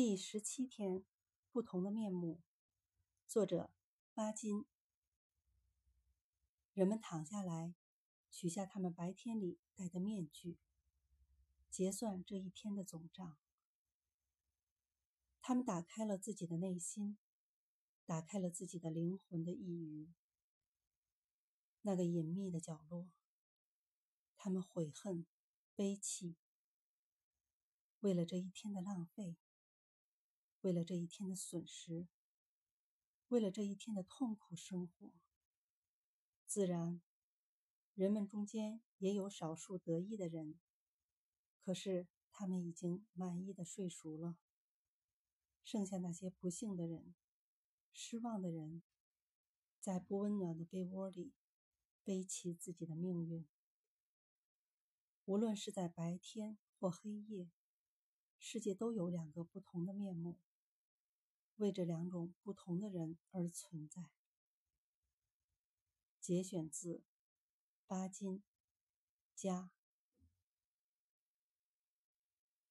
第十七天，不同的面目。作者：巴金。人们躺下来，取下他们白天里戴的面具，结算这一天的总账。他们打开了自己的内心，打开了自己的灵魂的一隅，那个隐秘的角落。他们悔恨、悲泣，为了这一天的浪费。为了这一天的损失，为了这一天的痛苦生活，自然，人们中间也有少数得意的人，可是他们已经满意的睡熟了。剩下那些不幸的人、失望的人，在不温暖的被窝里背起自己的命运。无论是在白天或黑夜，世界都有两个不同的面目。为这两种不同的人而存在。节选自巴金，家。